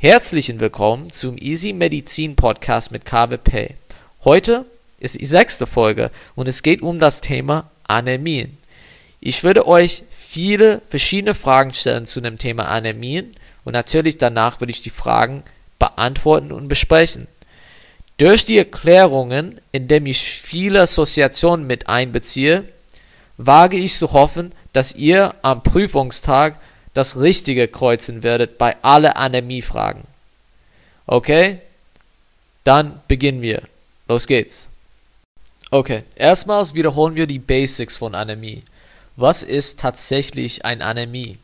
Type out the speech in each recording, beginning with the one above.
Herzlichen Willkommen zum Easy Medizin Podcast mit KBP. Heute ist die sechste Folge und es geht um das Thema Anämien. Ich würde euch viele verschiedene Fragen stellen zu dem Thema Anämien und natürlich danach würde ich die Fragen beantworten und besprechen. Durch die Erklärungen, indem ich viele Assoziationen mit einbeziehe, wage ich zu hoffen, dass ihr am Prüfungstag das Richtige kreuzen werdet bei alle Anämiefragen. Okay? Dann beginnen wir. Los geht's. Okay, erstmals wiederholen wir die Basics von Anämie. Was ist tatsächlich eine Anämie?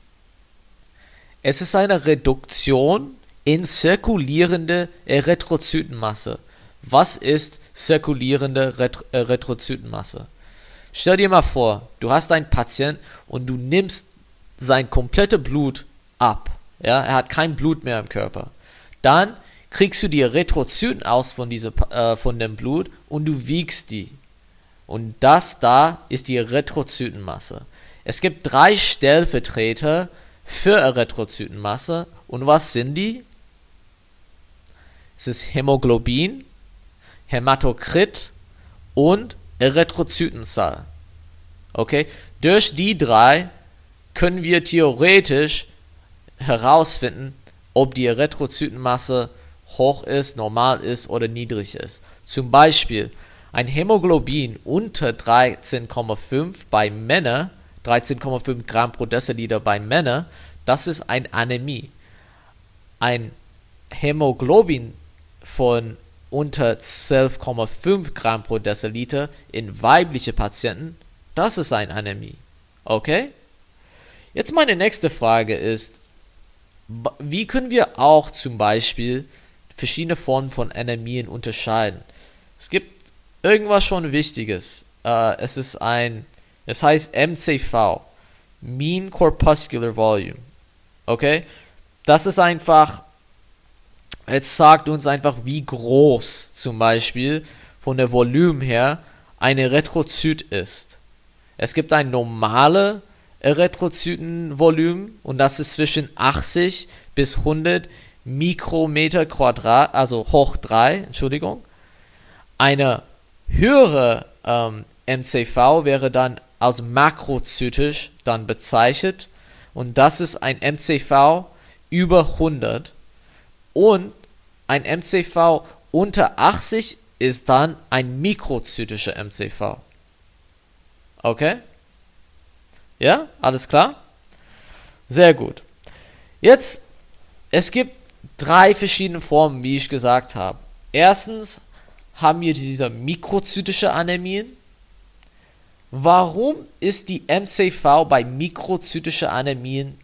Es ist eine Reduktion in zirkulierende Erythrozytenmasse. Was ist zirkulierende Erythrozytenmasse? Stell dir mal vor, du hast einen Patient und du nimmst sein komplette Blut ab. Ja, er hat kein Blut mehr im Körper. Dann kriegst du die Erythrozyten aus von, diese, äh, von dem Blut und du wiegst die. Und das da ist die Erythrozytenmasse. Es gibt drei Stellvertreter für Erythrozytenmasse. Und was sind die? Es ist Hämoglobin, Hämatokrit und Erythrozytenzahl. Okay? Durch die drei können wir theoretisch herausfinden, ob die Erythrozytenmasse hoch ist, normal ist oder niedrig ist. Zum Beispiel ein Hämoglobin unter 13,5 bei Männern, 13,5 Gramm pro Deziliter bei Männern, das ist eine Anämie. Ein Hämoglobin von unter 12,5 Gramm pro Deziliter in weibliche Patienten, das ist eine Anämie. Okay? Jetzt meine nächste Frage ist, wie können wir auch zum Beispiel verschiedene Formen von Anämien unterscheiden? Es gibt irgendwas schon Wichtiges. Uh, es ist ein, es heißt MCV, Mean Corpuscular Volume. Okay? Das ist einfach es sagt uns einfach, wie groß zum Beispiel von der Volumen her ein Erythrozyt ist. Es gibt ein normale Erythrozytenvolumen und das ist zwischen 80 bis 100 Mikrometer Quadrat, also hoch 3, Entschuldigung. Eine höhere ähm, MCV wäre dann als makrozytisch dann bezeichnet und das ist ein MCV über 100 und ein MCV unter 80 ist dann ein mikrozytischer MCV. Okay? Ja, alles klar? Sehr gut. Jetzt, es gibt drei verschiedene Formen, wie ich gesagt habe. Erstens haben wir diese mikrozytische Anämien. Warum ist die MCV bei mikrozytischer Anämien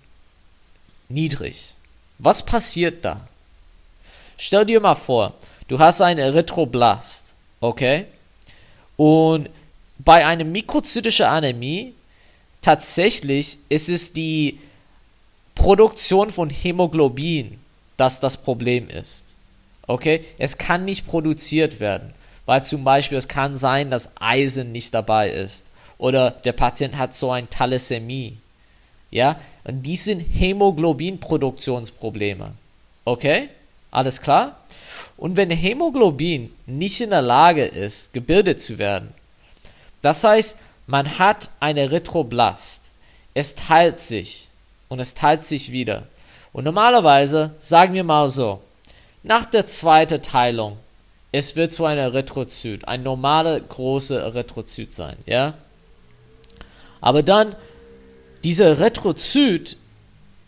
niedrig? Was passiert da? Stell dir mal vor, du hast einen Erythroblast, okay? Und bei einer mikrozytischen Anämie tatsächlich ist es die Produktion von Hämoglobin, das das Problem ist. Okay? Es kann nicht produziert werden, weil zum Beispiel es kann sein, dass Eisen nicht dabei ist oder der Patient hat so ein Thalassämie. Ja? Und die sind Hämoglobinproduktionsprobleme. Okay? Alles klar? Und wenn Hämoglobin nicht in der Lage ist, gebildet zu werden, das heißt, man hat ein Erythroblast, es teilt sich und es teilt sich wieder. Und normalerweise, sagen wir mal so, nach der zweiten Teilung, es wird zu einem Erythrozyt, ein normaler großer Erythrozyt sein, ja? Aber dann, dieser Erythrozyt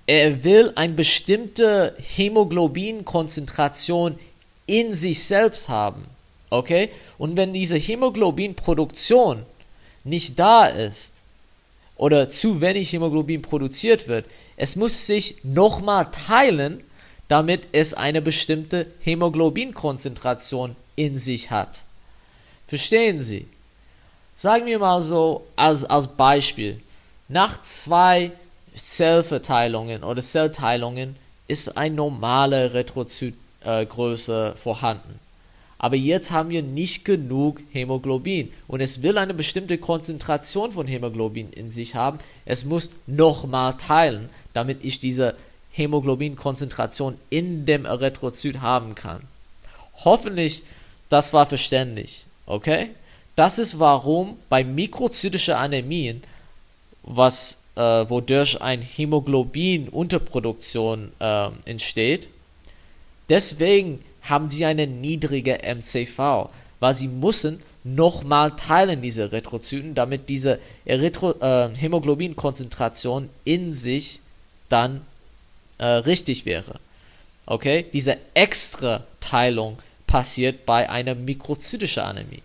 er will eine bestimmte Hämoglobinkonzentration in sich selbst haben. Okay? Und wenn diese Hämoglobinproduktion nicht da ist oder zu wenig Hämoglobin produziert wird, es muss sich nochmal teilen, damit es eine bestimmte Hämoglobinkonzentration in sich hat. Verstehen Sie? Sagen wir mal so als, als Beispiel. Nach zwei Zellverteilungen oder Zellteilungen ist eine normale Retrozytgröße äh, vorhanden. Aber jetzt haben wir nicht genug Hämoglobin und es will eine bestimmte Konzentration von Hämoglobin in sich haben. Es muss nochmal teilen, damit ich diese Hämoglobinkonzentration in dem Erythrozyt haben kann. Hoffentlich, das war verständlich, okay? Das ist warum bei mikrozytischer Anämien, was äh, wodurch ein Hämoglobin-Unterproduktion äh, entsteht, deswegen haben sie eine niedrige MCV, weil sie müssen nochmal teilen, diese Erythrozyten, damit diese Erythro äh, Hämoglobinkonzentration in sich dann äh, richtig wäre. Okay? Diese extra Teilung passiert bei einer mikrozytischen Anämie.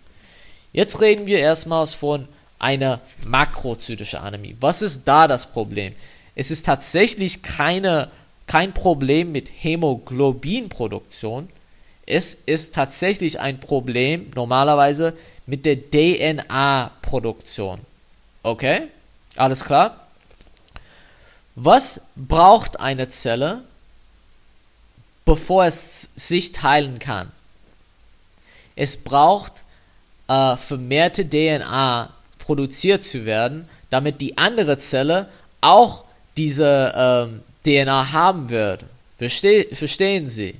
Jetzt reden wir erstmals von einer makrozytischen Anämie. Was ist da das Problem? Es ist tatsächlich keine, kein Problem mit Hämoglobinproduktion, es ist tatsächlich ein Problem normalerweise mit der DNA-Produktion. Okay? Alles klar? Was braucht eine Zelle, bevor es sich teilen kann? Es braucht äh, vermehrte DNA produziert zu werden, damit die andere Zelle auch diese ähm, DNA haben wird. Verste verstehen Sie?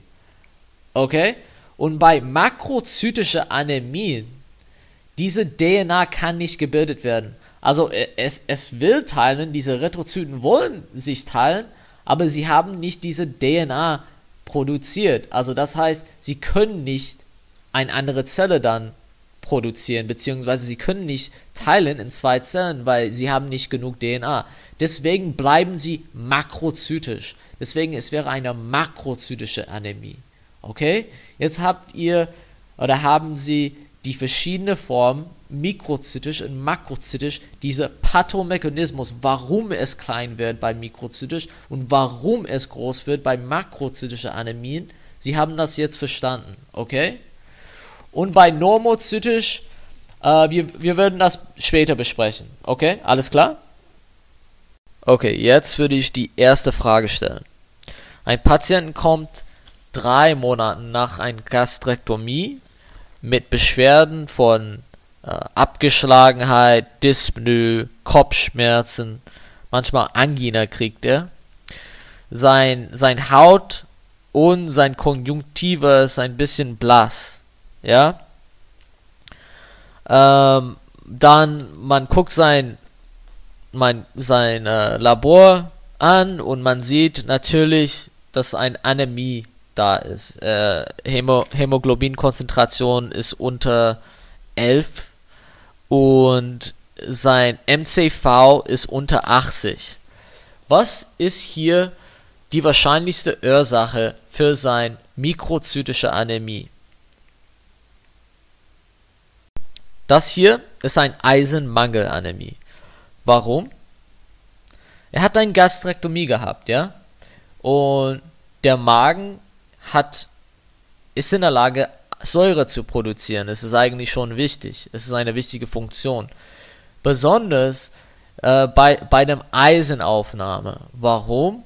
Okay? Und bei makrozytischer Anämie, diese DNA kann nicht gebildet werden. Also äh, es, es will teilen, diese Retrozyten wollen sich teilen, aber sie haben nicht diese DNA produziert. Also das heißt, sie können nicht eine andere Zelle dann produzieren, beziehungsweise sie können nicht teilen in zwei Zellen, weil sie haben nicht genug DNA. Deswegen bleiben sie makrozytisch. Deswegen es wäre eine makrozytische Anämie. Okay? Jetzt habt ihr oder haben sie die verschiedenen Formen, mikrozytisch und makrozytisch, dieser Pathomechanismus, warum es klein wird bei mikrozytisch und warum es groß wird bei makrozytischen Anämien. Sie haben das jetzt verstanden, okay? Und bei normozytisch, äh, wir, wir werden das später besprechen, okay? Alles klar? Okay, jetzt würde ich die erste Frage stellen. Ein Patient kommt drei Monaten nach einer Gastrektomie mit Beschwerden von äh, Abgeschlagenheit, Dyspnoe, Kopfschmerzen, manchmal Angina kriegt er. Sein, sein Haut und sein Konjunktiva ist ein bisschen blass, ja. Ähm, dann, man guckt sein, mein, sein äh, Labor an und man sieht natürlich, dass ein Anämie da ist. Äh, Hämo Hämoglobinkonzentration ist unter 11 und sein MCV ist unter 80. Was ist hier die wahrscheinlichste Ursache für sein mikrozytische Anämie? Das hier ist ein Eisenmangelanämie. Warum? Er hat eine Gastrektomie gehabt, ja? Und der Magen hat, ist in der Lage, Säure zu produzieren. Es ist eigentlich schon wichtig. Es ist eine wichtige Funktion. Besonders äh, bei, bei der Eisenaufnahme. Warum?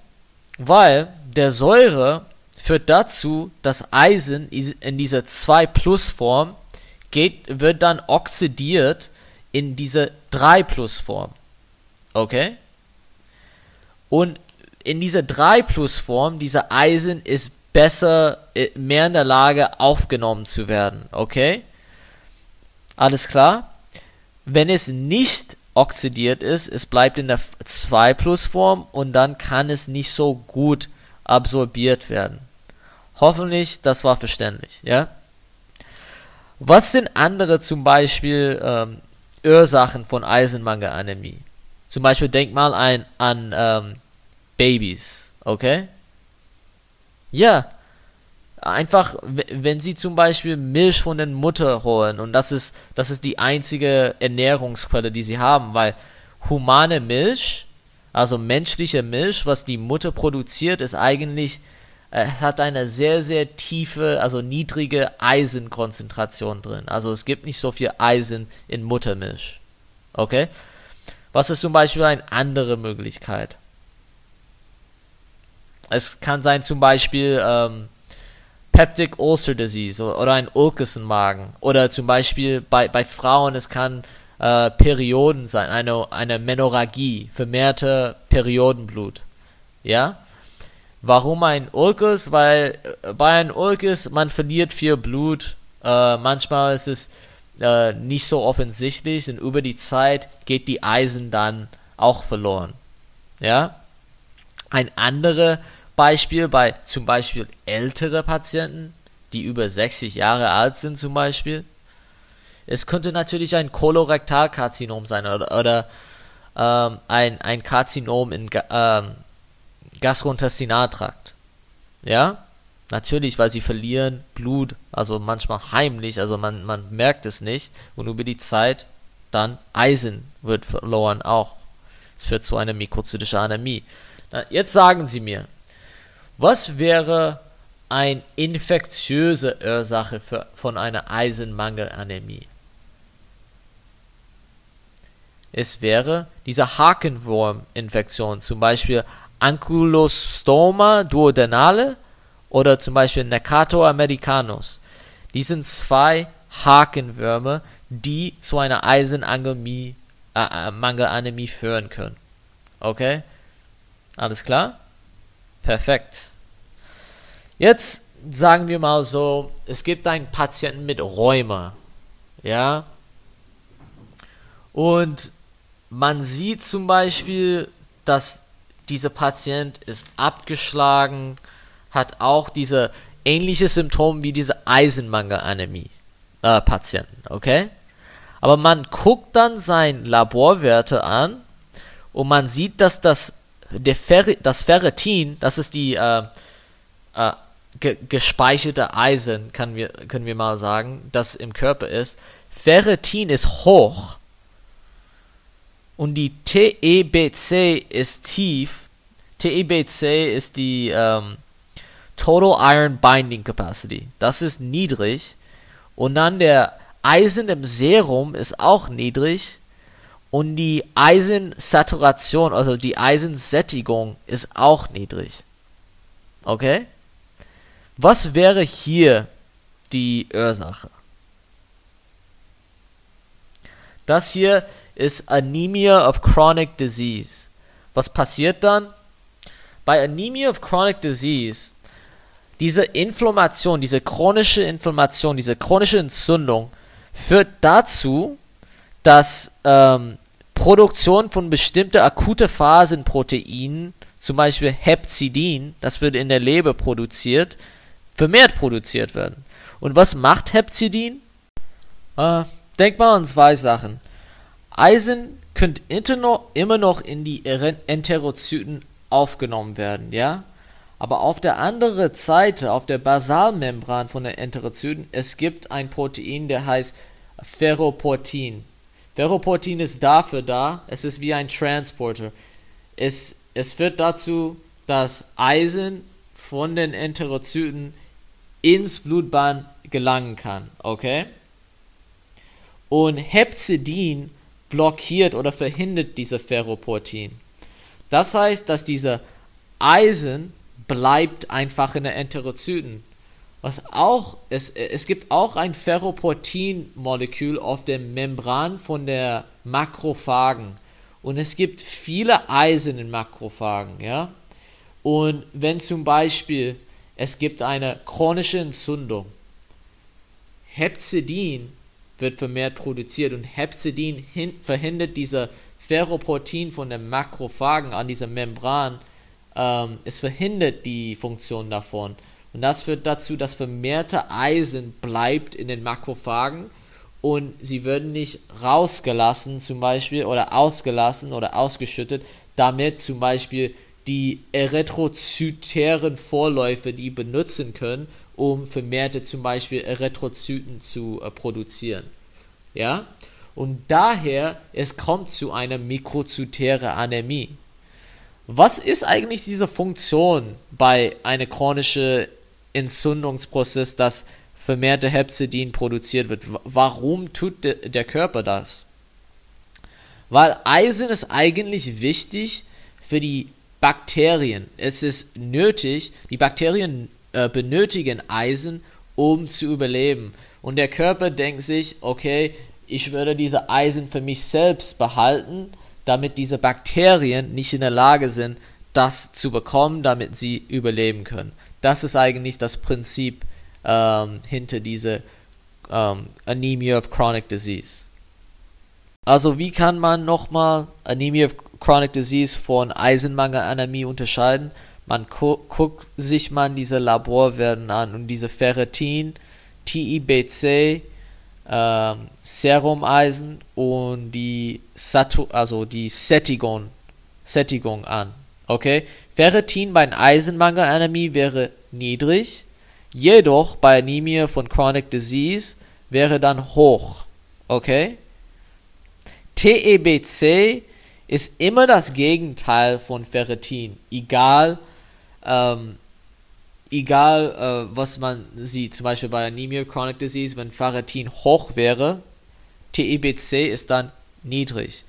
Weil der Säure führt dazu, dass Eisen in dieser 2 Plus Form geht, wird dann oxidiert in diese 3 Plus Form. Okay? Und in dieser 3 Plus Form, dieser Eisen ist besser, äh, mehr in der Lage aufgenommen zu werden. Okay? Alles klar? Wenn es nicht oxidiert ist, es bleibt in der 2 Plus Form und dann kann es nicht so gut absorbiert werden. Hoffentlich, das war verständlich, ja? Was sind andere zum Beispiel ähm, Ursachen von Eisenmangelanämie? Zum Beispiel denk mal ein, an ähm, Babys, okay? Ja, einfach, wenn sie zum Beispiel Milch von der Mutter holen und das ist, das ist die einzige Ernährungsquelle, die sie haben, weil humane Milch, also menschliche Milch, was die Mutter produziert, ist eigentlich, äh, es hat eine sehr, sehr tiefe, also niedrige Eisenkonzentration drin. Also es gibt nicht so viel Eisen in Muttermilch. Okay? Was ist zum Beispiel eine andere Möglichkeit? Es kann sein zum Beispiel ähm, Peptic Ulcer Disease oder ein Ulkusenmagen. Oder zum Beispiel bei, bei Frauen, es kann äh, Perioden sein, eine, eine Menorrhagie, vermehrte Periodenblut. Ja? Warum ein Ulkus? Weil äh, bei einem Ulkus man verliert viel Blut. Äh, manchmal ist es äh, nicht so offensichtlich und über die Zeit geht die Eisen dann auch verloren. Ja. Ein anderes Beispiel bei zum Beispiel ältere Patienten, die über 60 Jahre alt sind zum Beispiel. Es könnte natürlich ein Kolorektalkarzinom sein oder, oder ähm, ein, ein Karzinom im ähm, Gastrointestinaltrakt. Ja, natürlich, weil sie verlieren Blut, also manchmal heimlich, also man, man merkt es nicht und über die Zeit dann Eisen wird verloren auch. Es führt zu einer mikrozytischen Anämie. Na, jetzt sagen Sie mir, was wäre eine infektiöse Ursache für, von einer Eisenmangelanämie? Es wäre diese Hakenwurm-Infektion, zum Beispiel Ankylostoma duodenale oder zum Beispiel Necator americanus. Die sind zwei Hakenwürmer, die zu einer Eisenanämie äh, äh, Mangelanämie führen können. Okay? Alles klar? Perfekt. Jetzt sagen wir mal so, es gibt einen Patienten mit Rheuma. Ja? Und man sieht zum Beispiel, dass dieser Patient ist abgeschlagen, hat auch diese ähnliche Symptome wie diese Eisenmangelanämie äh, Patienten, okay? Aber man guckt dann sein Laborwerte an und man sieht, dass das der Fer das Ferritin, das ist die äh, äh, ge gespeicherte Eisen, kann wir, können wir mal sagen, das im Körper ist. Ferritin ist hoch und die TEBC ist tief. TEBC ist die ähm, Total Iron Binding Capacity. Das ist niedrig. Und dann der Eisen im Serum ist auch niedrig. Und die Eisensaturation, also die Eisensättigung, ist auch niedrig. Okay? Was wäre hier die Ursache? Das hier ist Anemia of Chronic Disease. Was passiert dann? Bei Anemia of Chronic Disease, diese Inflammation, diese chronische Inflammation, diese chronische Entzündung führt dazu, dass ähm, Produktion von bestimmten akute Phasenproteinen, zum Beispiel Hepzidin, das wird in der Leber produziert, vermehrt produziert werden. Und was macht Hepzidin? Äh, denk mal an zwei Sachen. Eisen könnte immer noch in die Enterozyten aufgenommen werden, ja? Aber auf der anderen Seite, auf der Basalmembran von den Enterozyten, es gibt ein Protein, der heißt Ferroportin. Ferroportin ist dafür da, es ist wie ein Transporter. Es, es führt dazu, dass Eisen von den Enterozyten ins Blutbahn gelangen kann, okay? Und Hepzidin blockiert oder verhindert diese Ferroportin. Das heißt, dass dieser Eisen bleibt einfach in der Enterozyten. Was auch, es, es gibt auch ein Ferroportin-Molekül auf der Membran von der Makrophagen. Und es gibt viele Eisen in Makrophagen, ja. Und wenn zum Beispiel es gibt eine chronische Entzündung, Hepzidin wird vermehrt produziert und Hepzidin verhindert diese Ferroportin von den Makrophagen an dieser Membran. Ähm, es verhindert die Funktion davon. Und das führt dazu, dass vermehrte Eisen bleibt in den Makrophagen und sie werden nicht rausgelassen zum Beispiel oder ausgelassen oder ausgeschüttet, damit zum Beispiel die erythrozytären Vorläufe die benutzen können, um vermehrte zum Beispiel Erythrozyten zu äh, produzieren. Ja? Und daher, es kommt zu einer mikrozytären Anämie. Was ist eigentlich diese Funktion bei einem chronischen Entzündungsprozess, dass vermehrte Hepzidin produziert wird? Warum tut de der Körper das? Weil Eisen ist eigentlich wichtig für die Bakterien. Es ist nötig, die Bakterien äh, benötigen Eisen, um zu überleben. Und der Körper denkt sich, okay, ich würde diese Eisen für mich selbst behalten, damit diese Bakterien nicht in der Lage sind, das zu bekommen, damit sie überleben können. Das ist eigentlich das Prinzip ähm, hinter dieser ähm, Anemia of Chronic Disease. Also wie kann man nochmal Anemia of Chronic Disease von Eisenmangelanämie unterscheiden? Man gu guckt sich man diese Laborwerten an und diese Ferritin, TIBC, ähm, Serumeisen und die Satu also die Sättigung, Sättigung an. Okay? Ferritin bei Eisenmangelanämie wäre niedrig, jedoch bei Anämie von Chronic Disease wäre dann hoch. Okay? TEBC ist immer das Gegenteil von Ferritin, egal, ähm, egal äh, was man sieht. Zum Beispiel bei Anemia Chronic Disease, wenn Ferritin hoch wäre, TEBC ist dann niedrig.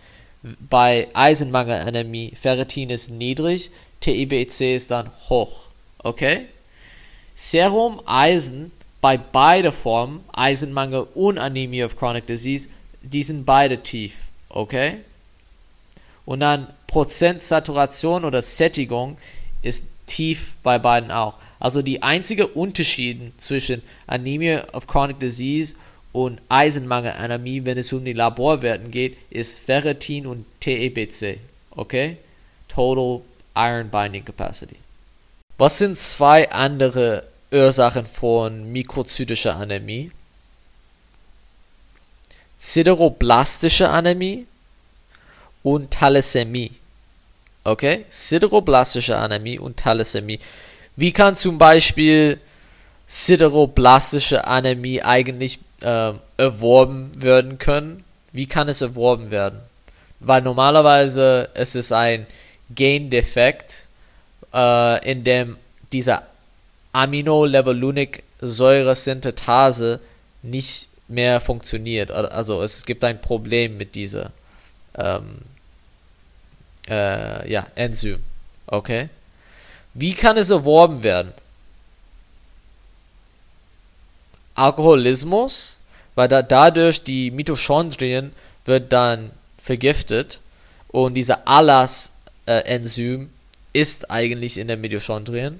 Bei Eisenmangelanämie, Ferritin ist niedrig, TEBC ist dann hoch. Okay? Serum Eisen bei beide Formen, Eisenmangel und Anemia of Chronic Disease, die sind beide tief. Okay? Und dann Prozent Saturation oder Sättigung ist tief bei beiden auch. Also die einzige Unterschied zwischen Anemia of Chronic Disease und Eisenmangelanämie, wenn es um die Laborwerten geht, ist Ferritin und TEBC. Okay? Total Iron Binding Capacity. Was sind zwei andere Ursachen von mikrozytischer Anämie? Sideroblastische Anämie und Thalassämie. Okay? Sideroblastische Anämie und Thalassämie. Wie kann zum Beispiel sideroblastische Anämie eigentlich äh, erworben werden können? Wie kann es erworben werden? Weil normalerweise es ist ein Gendefekt, äh, in dem dieser Aminolevulinic-Säuresynthetase nicht mehr funktioniert. Also es gibt ein Problem mit dieser ähm, äh, ja, Enzym. Okay? Wie kann es erworben werden? Alkoholismus, weil da, dadurch die Mitochondrien wird dann vergiftet und dieser Alas-Enzym äh, ist eigentlich in den Mitochondrien.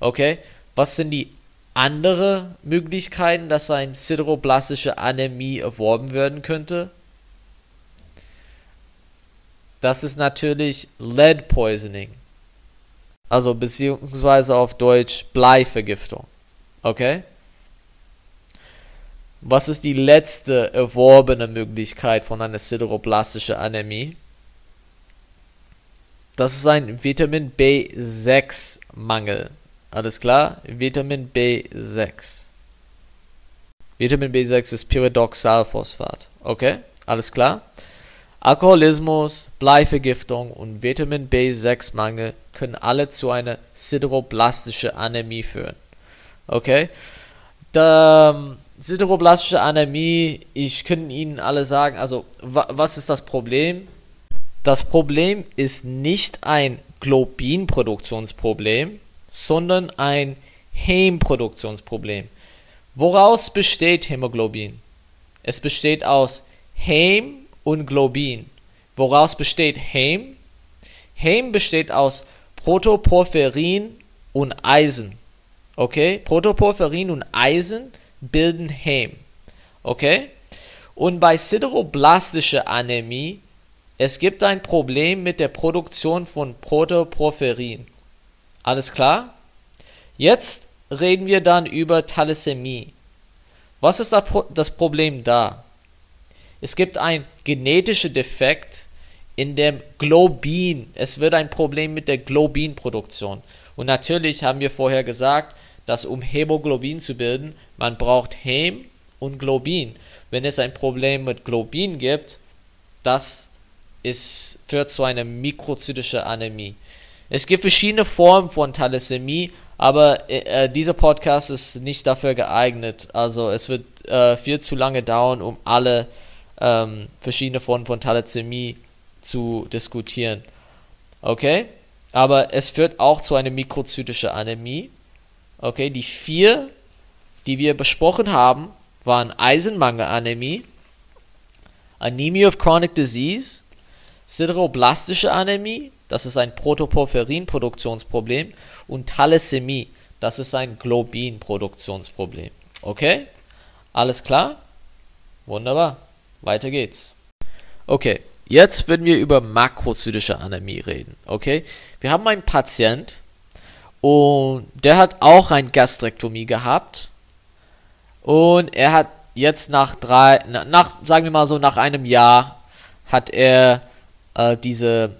Okay, was sind die andere Möglichkeiten, dass eine sideroblastische Anämie erworben werden könnte? Das ist natürlich Lead Poisoning. Also beziehungsweise auf Deutsch Bleivergiftung. Okay? Was ist die letzte erworbene Möglichkeit von einer sideroblastischen Anämie? Das ist ein Vitamin B6 Mangel. Alles klar? Vitamin B6. Vitamin B6 ist Pyridoxalphosphat. Okay? Alles klar? Alkoholismus, Bleivergiftung und Vitamin B6-Mangel können alle zu einer sideroblastischen Anämie führen. Okay? Die sideroblastische Anämie, ich kann Ihnen alle sagen, also was ist das Problem? Das Problem ist nicht ein Globinproduktionsproblem, sondern ein Hämproduktionsproblem. Woraus besteht Hämoglobin? Es besteht aus Häm und Globin. Woraus besteht Häm? Häm besteht aus Protoporphyrin und Eisen. Okay? Protoporphyrin und Eisen bilden Häm. Okay? Und bei sideroblastischer Anämie, es gibt ein Problem mit der Produktion von Protoporphyrin. Alles klar? Jetzt reden wir dann über Thalassämie. Was ist das Problem da? Es gibt ein genetischer Defekt in dem Globin. Es wird ein Problem mit der Globinproduktion. Und natürlich haben wir vorher gesagt, dass um Hämoglobin zu bilden, man braucht Häm und Globin. Wenn es ein Problem mit Globin gibt, das ist, führt zu einer mikrozytischen Anämie. Es gibt verschiedene Formen von Thalassämie, aber äh, dieser Podcast ist nicht dafür geeignet. Also es wird äh, viel zu lange dauern, um alle ähm, verschiedene Formen von Thalassämie zu diskutieren. Okay? Aber es führt auch zu einer mikrozytischen Anämie. Okay, die vier, die wir besprochen haben, waren Eisenmangelanämie, Anemia of Chronic Disease, sideroblastische Anämie, das ist ein Protoporphyrin-Produktionsproblem und Thalassämie, das ist ein Globin-Produktionsproblem. Okay? Alles klar? Wunderbar. Weiter geht's. Okay, jetzt werden wir über makrozytische Anämie reden. Okay? Wir haben einen Patient und der hat auch eine Gastrektomie gehabt und er hat jetzt nach drei, nach, sagen wir mal so, nach einem Jahr hat er äh, diese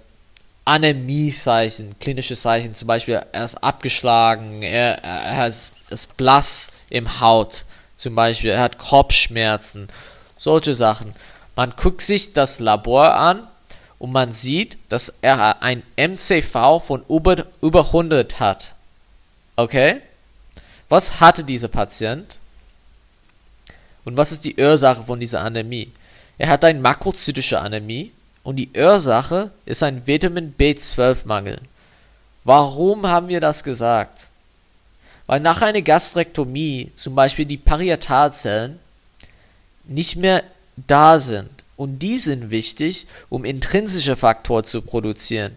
Anämie-Zeichen, klinische Zeichen, zum Beispiel er ist abgeschlagen, er, er ist, ist blass im Haut, zum Beispiel er hat Kopfschmerzen, solche Sachen. Man guckt sich das Labor an und man sieht, dass er ein MCV von über, über 100 hat. Okay? Was hatte dieser Patient? Und was ist die Ursache von dieser Anämie? Er hat eine makrozytische Anämie und die Ursache ist ein Vitamin B12-Mangel. Warum haben wir das gesagt? Weil nach einer Gastrektomie zum Beispiel die Parietalzellen nicht mehr da sind. Und die sind wichtig, um intrinsische Faktoren zu produzieren.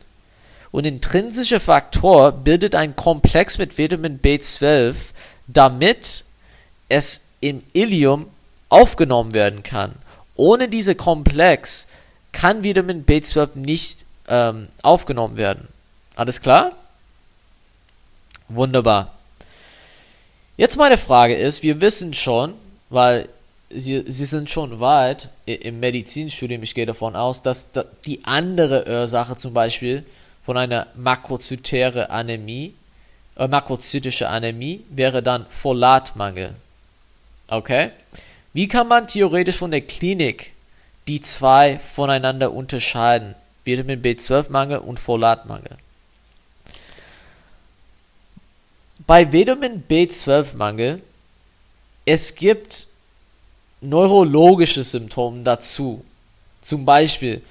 Und intrinsischer Faktor bildet ein Komplex mit Vitamin B12, damit es im Ilium aufgenommen werden kann. Ohne diese Komplex kann Vitamin B12 nicht ähm, aufgenommen werden. Alles klar? Wunderbar. Jetzt meine Frage ist, wir wissen schon, weil Sie, Sie sind schon weit im Medizinstudium, ich gehe davon aus, dass die andere Ursache zum Beispiel von einer makrozytäre Anämie, äh, makrozytische Anämie wäre dann Folatmangel. Okay? Wie kann man theoretisch von der Klinik die zwei voneinander unterscheiden? Vitamin B12-Mangel und Folatmangel. Bei Vitamin B12-Mangel, es gibt neurologische Symptome dazu. Zum Beispiel,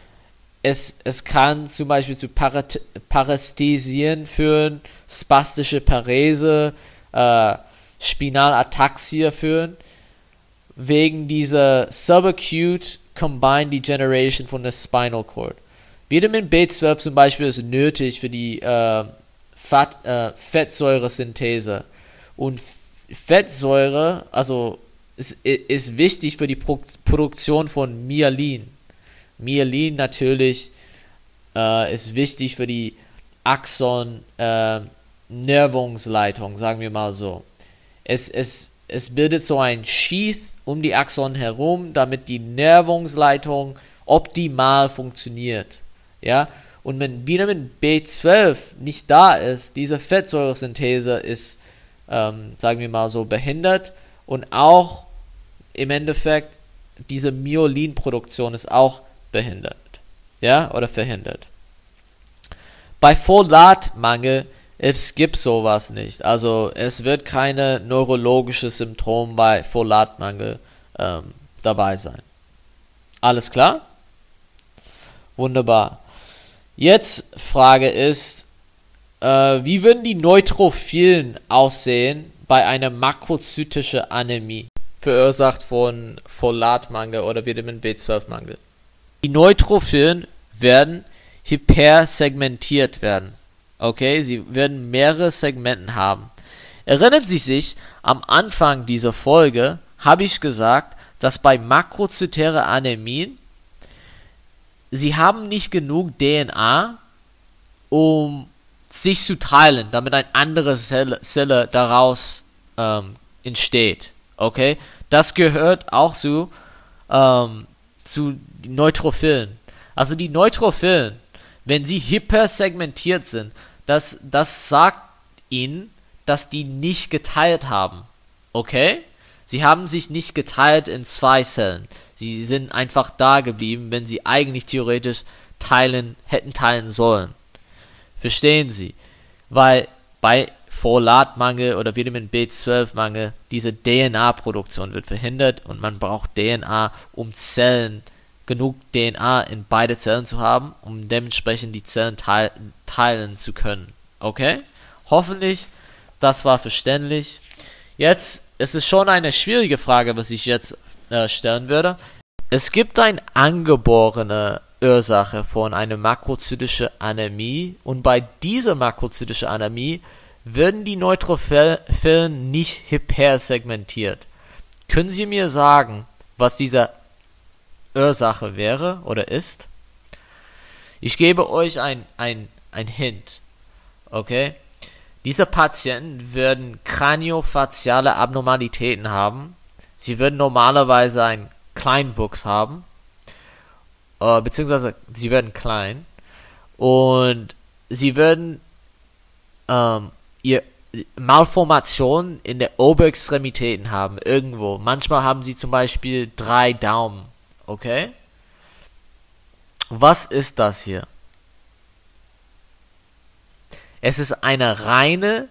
es, es kann zum Beispiel zu Parat Parästhesien führen, spastische Parese, äh, Spinalataxie führen, wegen dieser subacute combined degeneration von der Spinal Cord. Vitamin B12 zum Beispiel ist nötig für die äh, Fett, äh, Fettsäuresynthese. Und Fettsäure, also ist, ist wichtig für die Pro Produktion von Myelin. Myelin natürlich äh, ist wichtig für die Axon äh, sagen wir mal so. Es, es, es bildet so ein Sheath um die Axon herum, damit die Nervungsleitung optimal funktioniert. Ja, und wenn Vitamin B12 nicht da ist, diese Fettsäuresynthese ist, ähm, sagen wir mal so, behindert und auch im Endeffekt diese Myolinproduktion ist auch behindert. Ja, oder verhindert. Bei Folatmangel, es gibt sowas nicht. Also es wird keine neurologische Symptom bei Folatmangel ähm, dabei sein. Alles klar? Wunderbar. Jetzt Frage ist, äh, wie würden die Neutrophilen aussehen bei einer makrozytischen Anämie? verursacht von Folatmangel oder Vitamin B12-Mangel. Die Neutrophilen werden hypersegmentiert werden. Okay, sie werden mehrere Segmenten haben. Erinnern Sie sich, am Anfang dieser Folge habe ich gesagt, dass bei makrozytäre Anämien sie haben nicht genug DNA, um sich zu teilen, damit eine andere Zelle, Zelle daraus ähm, entsteht. Okay, das gehört auch zu, ähm, zu Neutrophilen. Also die Neutrophilen, wenn sie hypersegmentiert sind, das, das sagt ihnen, dass die nicht geteilt haben. Okay? Sie haben sich nicht geteilt in zwei Zellen. Sie sind einfach da geblieben, wenn sie eigentlich theoretisch teilen, hätten teilen sollen. Verstehen Sie? Weil bei Folatmangel oder Vitamin B12-Mangel, diese DNA-Produktion wird verhindert und man braucht DNA, um Zellen, genug DNA in beide Zellen zu haben, um dementsprechend die Zellen teil, teilen zu können. Okay? Hoffentlich, das war verständlich. Jetzt, es ist schon eine schwierige Frage, was ich jetzt äh, stellen würde. Es gibt eine angeborene Ursache von einer makrozytischen Anämie und bei dieser makrozytischen Anämie werden die Neutrophilen nicht hypersegmentiert. Können Sie mir sagen, was diese Ursache wäre oder ist? Ich gebe euch ein, ein, ein Hint. Okay? Diese Patienten würden kraniofaziale Abnormalitäten haben. Sie würden normalerweise einen Kleinwuchs haben. Äh, beziehungsweise sie werden klein. Und sie würden ähm, ihr Malformationen in der Oberextremitäten haben, irgendwo. Manchmal haben sie zum Beispiel drei Daumen, okay? Was ist das hier? Es ist eine reine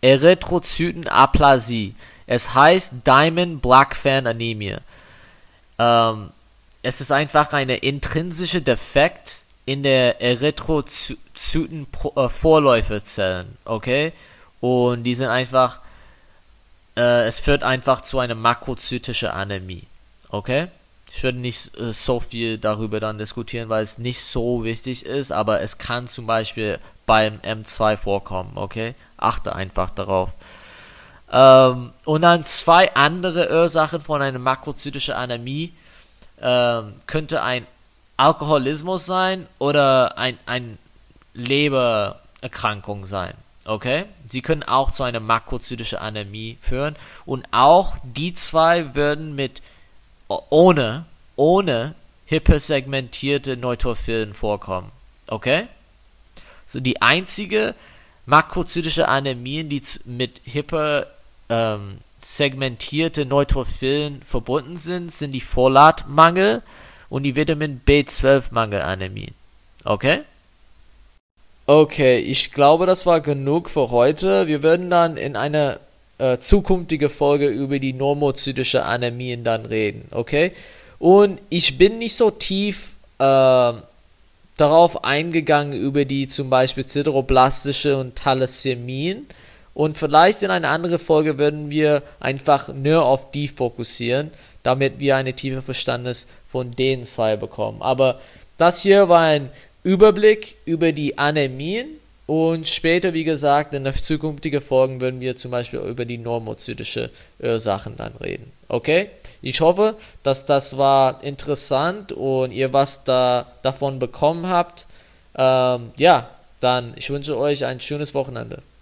Erythrozytenaplasie. Es heißt Diamond Black Fan Anemie. Ähm, es ist einfach eine intrinsische Defekt in der Erythrozyten-Vorläuferzellen, okay? Und die sind einfach, äh, es führt einfach zu einer makrozytische Anämie, okay? Ich würde nicht äh, so viel darüber dann diskutieren, weil es nicht so wichtig ist, aber es kann zum Beispiel beim M2 vorkommen, okay? Achte einfach darauf. Ähm, und dann zwei andere Ursachen von einer makrozytischen Anämie ähm, könnte ein Alkoholismus sein oder ein, ein Lebererkrankung sein. Okay? Sie können auch zu einer makrozytischen Anämie führen. Und auch die zwei würden mit ohne, ohne hypersegmentierte Neutrophilen vorkommen. Okay? So die einzige makrozytische Anämien, die mit hyper ähm, segmentierte Neutrophilen verbunden sind, sind die Folatmangel und die Vitamin B12-Mangelanämie. Okay? Okay, ich glaube, das war genug für heute. Wir werden dann in einer äh, zukünftige Folge über die normozytische Anämien dann reden, okay? Und ich bin nicht so tief äh, darauf eingegangen über die zum Beispiel sideroblastische und Thalassämien. Und vielleicht in einer anderen Folge würden wir einfach nur auf die fokussieren, damit wir eine tiefe Verständnis von den zwei bekommen. Aber das hier war ein Überblick über die Anämien und später, wie gesagt, in zukünftigen Folgen würden wir zum Beispiel über die normozytische Ursachen dann reden. Okay? Ich hoffe, dass das war interessant und ihr was da davon bekommen habt. Ähm, ja, dann ich wünsche euch ein schönes Wochenende.